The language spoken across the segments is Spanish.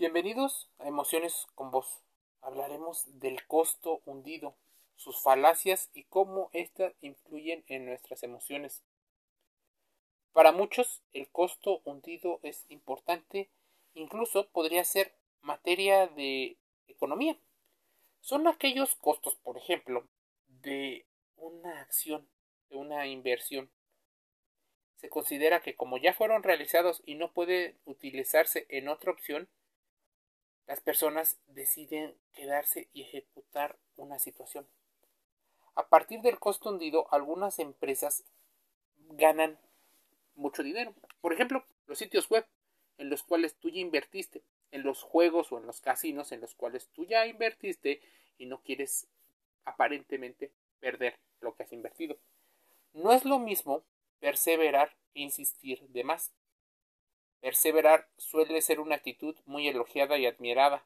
Bienvenidos a Emociones con Vos. Hablaremos del costo hundido, sus falacias y cómo éstas influyen en nuestras emociones. Para muchos, el costo hundido es importante, incluso podría ser materia de economía. Son aquellos costos, por ejemplo, de una acción, de una inversión. Se considera que como ya fueron realizados y no puede utilizarse en otra opción, las personas deciden quedarse y ejecutar una situación. A partir del costo hundido, algunas empresas ganan mucho dinero. Por ejemplo, los sitios web en los cuales tú ya invertiste, en los juegos o en los casinos en los cuales tú ya invertiste y no quieres aparentemente perder lo que has invertido. No es lo mismo perseverar e insistir de más. Perseverar suele ser una actitud muy elogiada y admirada,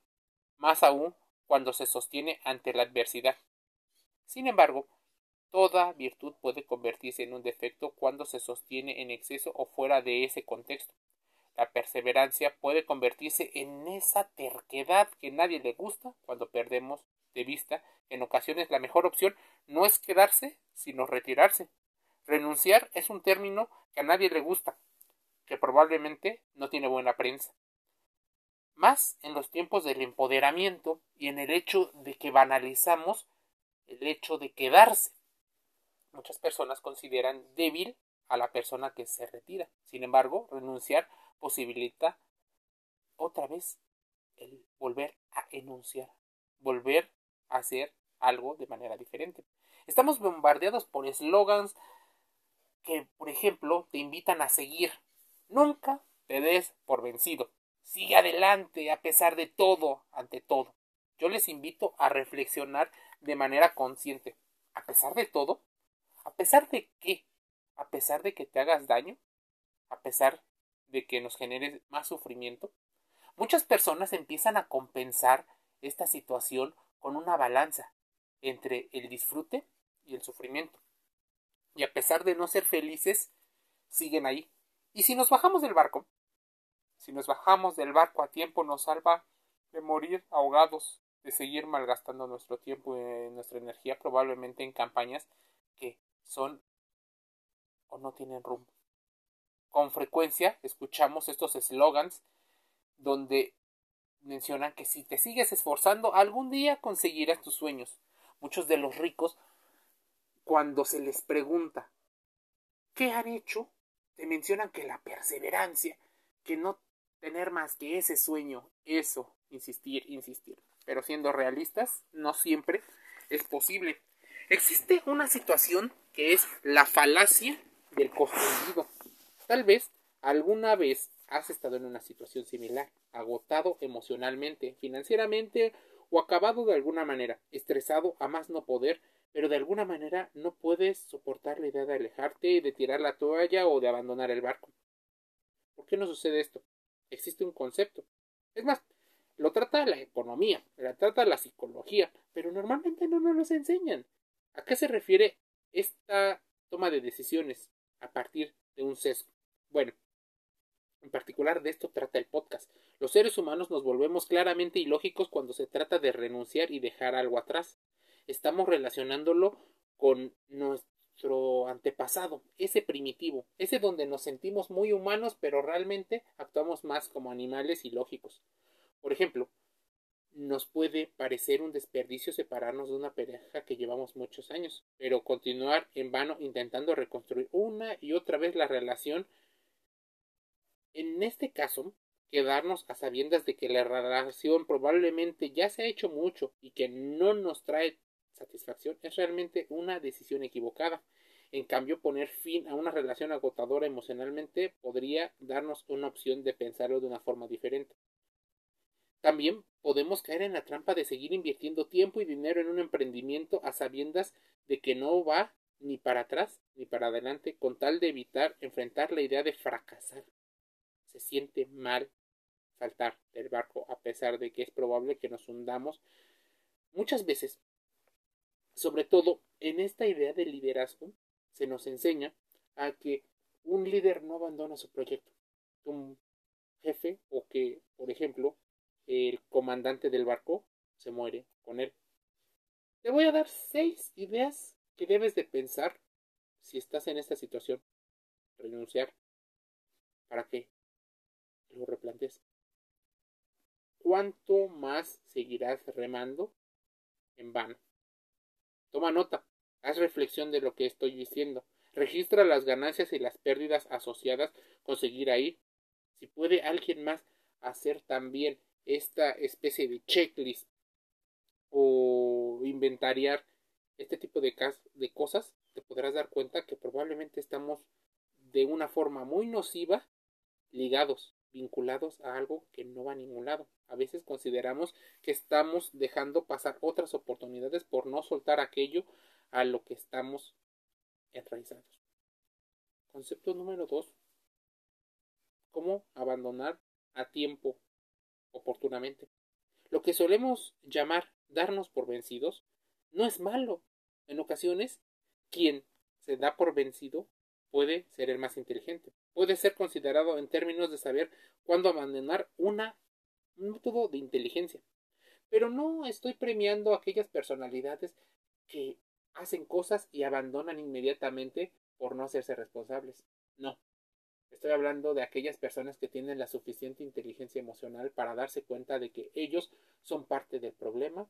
más aún cuando se sostiene ante la adversidad. Sin embargo, toda virtud puede convertirse en un defecto cuando se sostiene en exceso o fuera de ese contexto. La perseverancia puede convertirse en esa terquedad que nadie le gusta cuando perdemos de vista que en ocasiones la mejor opción no es quedarse, sino retirarse. Renunciar es un término que a nadie le gusta, que probablemente no tiene buena prensa. Más en los tiempos del empoderamiento y en el hecho de que banalizamos el hecho de quedarse. Muchas personas consideran débil a la persona que se retira. Sin embargo, renunciar posibilita otra vez el volver a enunciar, volver a hacer algo de manera diferente. Estamos bombardeados por eslogans que, por ejemplo, te invitan a seguir. Nunca te des por vencido. Sigue adelante a pesar de todo, ante todo. Yo les invito a reflexionar de manera consciente. A pesar de todo, a pesar de qué, a pesar de que te hagas daño, a pesar de que nos genere más sufrimiento, muchas personas empiezan a compensar esta situación con una balanza entre el disfrute y el sufrimiento. Y a pesar de no ser felices, siguen ahí. Y si nos bajamos del barco, si nos bajamos del barco a tiempo, nos salva de morir ahogados, de seguir malgastando nuestro tiempo y nuestra energía, probablemente en campañas que son o no tienen rumbo con frecuencia escuchamos estos eslogans donde mencionan que si te sigues esforzando, algún día conseguirás tus sueños. Muchos de los ricos, cuando se les pregunta ¿qué han hecho? Te mencionan que la perseverancia, que no tener más que ese sueño, eso, insistir, insistir. Pero siendo realistas, no siempre es posible. Existe una situación que es la falacia del construido. Tal vez alguna vez has estado en una situación similar, agotado emocionalmente, financieramente o acabado de alguna manera, estresado a más no poder, pero de alguna manera no puedes soportar la idea de alejarte, de tirar la toalla o de abandonar el barco. ¿Por qué no sucede esto? Existe un concepto. Es más, lo trata la economía, lo trata la psicología, pero normalmente no nos lo enseñan. ¿A qué se refiere esta toma de decisiones a partir de un sesgo? Bueno, en particular de esto trata el podcast. Los seres humanos nos volvemos claramente ilógicos cuando se trata de renunciar y dejar algo atrás. Estamos relacionándolo con nuestro antepasado, ese primitivo, ese donde nos sentimos muy humanos pero realmente actuamos más como animales ilógicos. Por ejemplo, nos puede parecer un desperdicio separarnos de una pareja que llevamos muchos años, pero continuar en vano intentando reconstruir una y otra vez la relación en este caso, quedarnos a sabiendas de que la relación probablemente ya se ha hecho mucho y que no nos trae es realmente una decisión equivocada. En cambio, poner fin a una relación agotadora emocionalmente podría darnos una opción de pensarlo de una forma diferente. También podemos caer en la trampa de seguir invirtiendo tiempo y dinero en un emprendimiento a sabiendas de que no va ni para atrás ni para adelante con tal de evitar enfrentar la idea de fracasar se siente mal saltar del barco a pesar de que es probable que nos hundamos muchas veces sobre todo en esta idea de liderazgo se nos enseña a que un líder no abandona su proyecto un jefe o que por ejemplo el comandante del barco se muere con él. Te voy a dar seis ideas que debes de pensar si estás en esta situación. Renunciar. ¿Para qué? Lo replantees. ¿Cuánto más seguirás remando en vano? Toma nota. Haz reflexión de lo que estoy diciendo. Registra las ganancias y las pérdidas asociadas con seguir ahí. Si puede alguien más hacer también esta especie de checklist o inventariar este tipo de, de cosas, te podrás dar cuenta que probablemente estamos de una forma muy nociva ligados, vinculados a algo que no va a ningún lado. A veces consideramos que estamos dejando pasar otras oportunidades por no soltar aquello a lo que estamos enraizados. Concepto número dos. ¿Cómo abandonar a tiempo oportunamente? Lo que solemos llamar darnos por vencidos no es malo. En ocasiones, quien se da por vencido puede ser el más inteligente. Puede ser considerado en términos de saber cuándo abandonar un método de inteligencia. Pero no estoy premiando a aquellas personalidades que hacen cosas y abandonan inmediatamente por no hacerse responsables. No. Estoy hablando de aquellas personas que tienen la suficiente inteligencia emocional para darse cuenta de que ellos son parte del problema,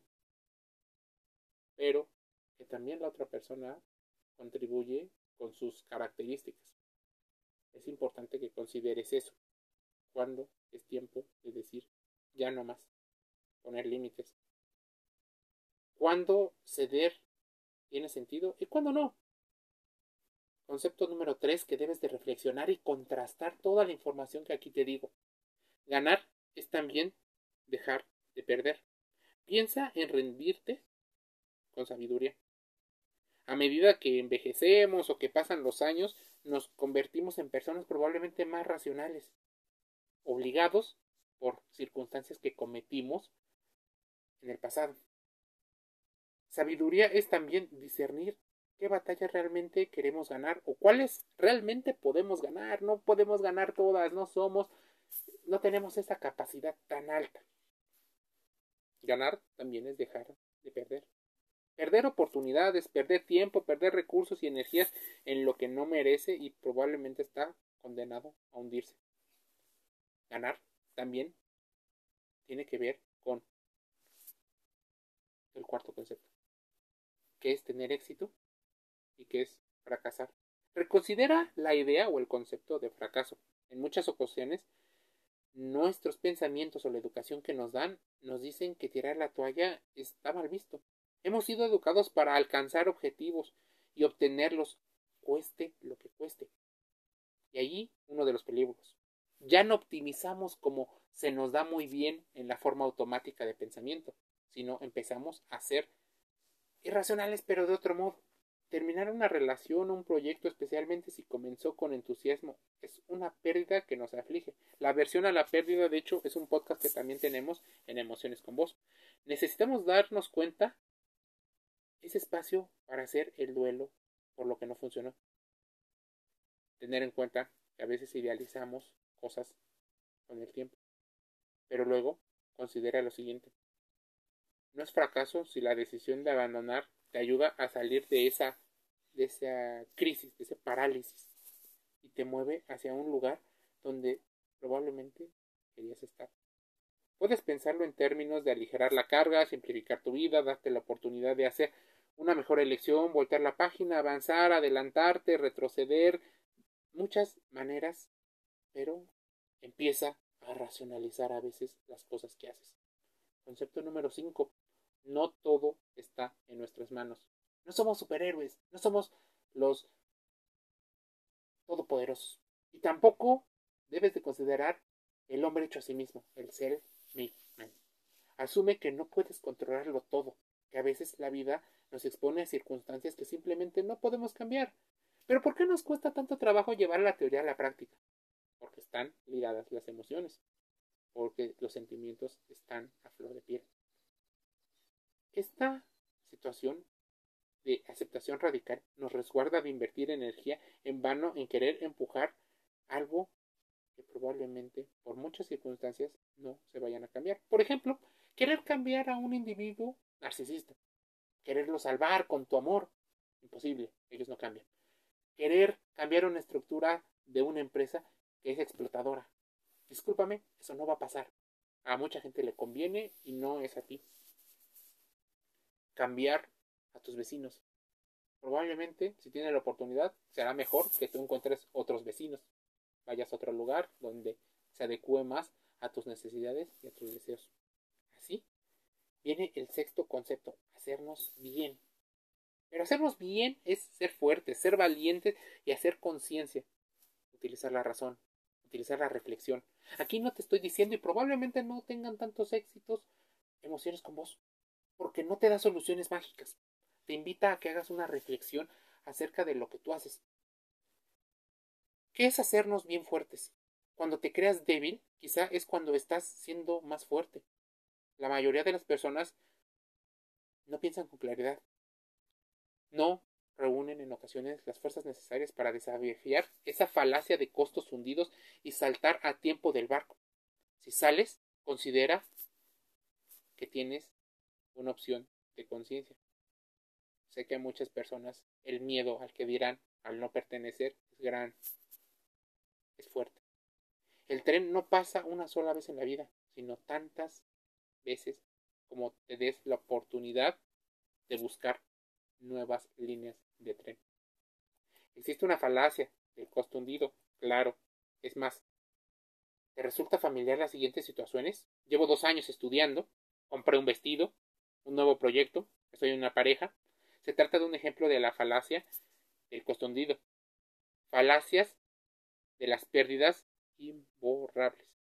pero que también la otra persona contribuye con sus características. Es importante que consideres eso. Cuando es tiempo de decir ya no más, poner límites. Cuando ceder tiene sentido y cuando no. Concepto número 3 que debes de reflexionar y contrastar toda la información que aquí te digo. Ganar es también dejar de perder. Piensa en rendirte con sabiduría. A medida que envejecemos o que pasan los años, nos convertimos en personas probablemente más racionales, obligados por circunstancias que cometimos en el pasado. Sabiduría es también discernir qué batalla realmente queremos ganar o cuáles realmente podemos ganar. No podemos ganar todas, no somos, no tenemos esa capacidad tan alta. Ganar también es dejar de perder. Perder oportunidades, perder tiempo, perder recursos y energías en lo que no merece y probablemente está condenado a hundirse. Ganar también tiene que ver con el cuarto concepto qué es tener éxito y qué es fracasar. Reconsidera la idea o el concepto de fracaso. En muchas ocasiones, nuestros pensamientos o la educación que nos dan nos dicen que tirar la toalla está mal visto. Hemos sido educados para alcanzar objetivos y obtenerlos cueste lo que cueste. Y allí uno de los peligros. Ya no optimizamos como se nos da muy bien en la forma automática de pensamiento, sino empezamos a hacer irracionales, pero de otro modo. Terminar una relación o un proyecto, especialmente si comenzó con entusiasmo, es una pérdida que nos aflige. La versión a la pérdida, de hecho, es un podcast que también tenemos en Emociones con Vos. Necesitamos darnos cuenta ese espacio para hacer el duelo por lo que no funcionó. Tener en cuenta que a veces idealizamos cosas con el tiempo. Pero luego considera lo siguiente. No es fracaso si la decisión de abandonar te ayuda a salir de esa, de esa crisis, de esa parálisis y te mueve hacia un lugar donde probablemente querías estar. Puedes pensarlo en términos de aligerar la carga, simplificar tu vida, darte la oportunidad de hacer una mejor elección, voltear la página, avanzar, adelantarte, retroceder, muchas maneras, pero empieza a racionalizar a veces las cosas que haces. Concepto número 5. No todo está en nuestras manos. No somos superhéroes, no somos los todopoderosos. Y tampoco debes de considerar el hombre hecho a sí mismo, el ser me Asume que no puedes controlarlo todo, que a veces la vida nos expone a circunstancias que simplemente no podemos cambiar. Pero ¿por qué nos cuesta tanto trabajo llevar la teoría a la práctica? Porque están ligadas las emociones, porque los sentimientos están a flor de piel. Esta situación de aceptación radical nos resguarda de invertir energía en vano en querer empujar algo que probablemente por muchas circunstancias no se vayan a cambiar. Por ejemplo, querer cambiar a un individuo narcisista, quererlo salvar con tu amor, imposible, ellos no cambian. Querer cambiar una estructura de una empresa que es explotadora. Discúlpame, eso no va a pasar. A mucha gente le conviene y no es a ti. Cambiar a tus vecinos. Probablemente, si tienes la oportunidad, será mejor que tú encuentres otros vecinos. Vayas a otro lugar donde se adecue más a tus necesidades y a tus deseos. Viene el sexto concepto, hacernos bien. Pero hacernos bien es ser fuertes, ser valientes y hacer conciencia. Utilizar la razón, utilizar la reflexión. Aquí no te estoy diciendo y probablemente no tengan tantos éxitos emociones con vos, porque no te da soluciones mágicas. Te invita a que hagas una reflexión acerca de lo que tú haces. ¿Qué es hacernos bien fuertes? Cuando te creas débil, quizá es cuando estás siendo más fuerte. La mayoría de las personas no piensan con claridad. No reúnen en ocasiones las fuerzas necesarias para desafiar esa falacia de costos hundidos y saltar a tiempo del barco. Si sales, considera que tienes una opción de conciencia. Sé que a muchas personas el miedo al que dirán, al no pertenecer, es gran, es fuerte. El tren no pasa una sola vez en la vida, sino tantas veces como te des la oportunidad de buscar nuevas líneas de tren. Existe una falacia del costo hundido, claro. Es más, ¿te resulta familiar las siguientes situaciones? Llevo dos años estudiando, compré un vestido, un nuevo proyecto, estoy en una pareja. Se trata de un ejemplo de la falacia del costo hundido. Falacias de las pérdidas imborrables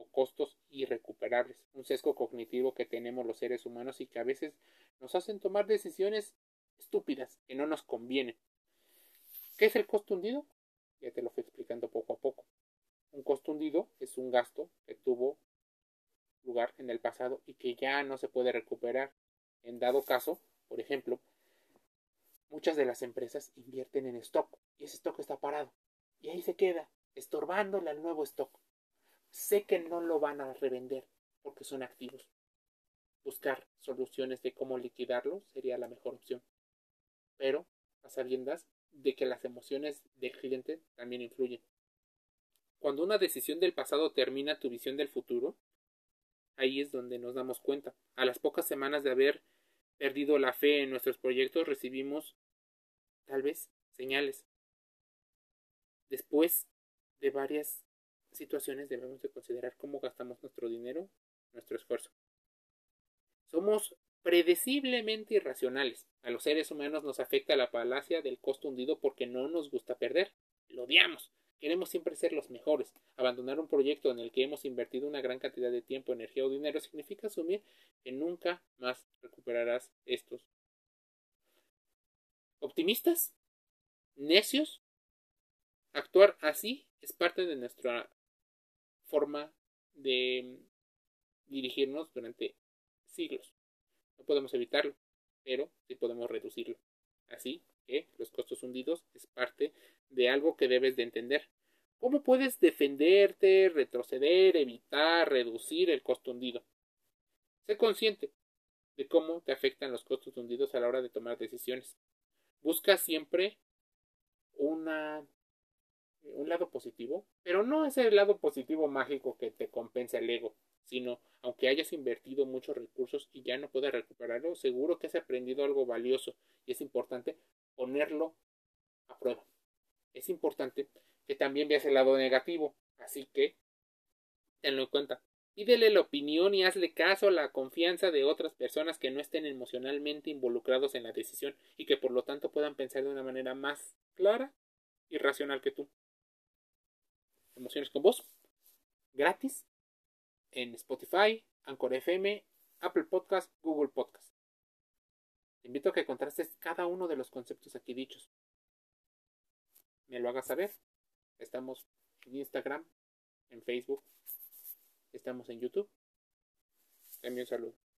o costos irrecuperables, un sesgo cognitivo que tenemos los seres humanos y que a veces nos hacen tomar decisiones estúpidas que no nos convienen. ¿Qué es el costo hundido? Ya te lo fui explicando poco a poco. Un costo hundido es un gasto que tuvo lugar en el pasado y que ya no se puede recuperar. En dado caso, por ejemplo, muchas de las empresas invierten en stock y ese stock está parado y ahí se queda estorbándole al nuevo stock. Sé que no lo van a revender porque son activos. Buscar soluciones de cómo liquidarlo sería la mejor opción. Pero a sabiendas de que las emociones del cliente también influyen. Cuando una decisión del pasado termina tu visión del futuro, ahí es donde nos damos cuenta. A las pocas semanas de haber perdido la fe en nuestros proyectos recibimos tal vez señales. Después de varias situaciones debemos de considerar cómo gastamos nuestro dinero, nuestro esfuerzo. Somos predeciblemente irracionales. A los seres humanos nos afecta la falacia del costo hundido porque no nos gusta perder. Lo odiamos. Queremos siempre ser los mejores. Abandonar un proyecto en el que hemos invertido una gran cantidad de tiempo, energía o dinero significa asumir que nunca más recuperarás estos. ¿Optimistas? ¿Necios? Actuar así es parte de nuestra forma de dirigirnos durante siglos. No podemos evitarlo, pero sí podemos reducirlo. Así que los costos hundidos es parte de algo que debes de entender. ¿Cómo puedes defenderte, retroceder, evitar, reducir el costo hundido? Sé consciente de cómo te afectan los costos hundidos a la hora de tomar decisiones. Busca siempre una un lado positivo, pero no es el lado positivo mágico que te compensa el ego, sino aunque hayas invertido muchos recursos y ya no puedas recuperarlo, seguro que has aprendido algo valioso y es importante ponerlo a prueba. Es importante que también veas el lado negativo, así que tenlo en cuenta. Pídele la opinión y hazle caso a la confianza de otras personas que no estén emocionalmente involucrados en la decisión y que por lo tanto puedan pensar de una manera más clara y racional que tú. Emociones con Voz, gratis, en Spotify, Anchor FM, Apple Podcast, Google Podcast. Te invito a que contrastes cada uno de los conceptos aquí dichos. Me lo hagas saber. Estamos en Instagram, en Facebook, estamos en YouTube. Envío un saludo.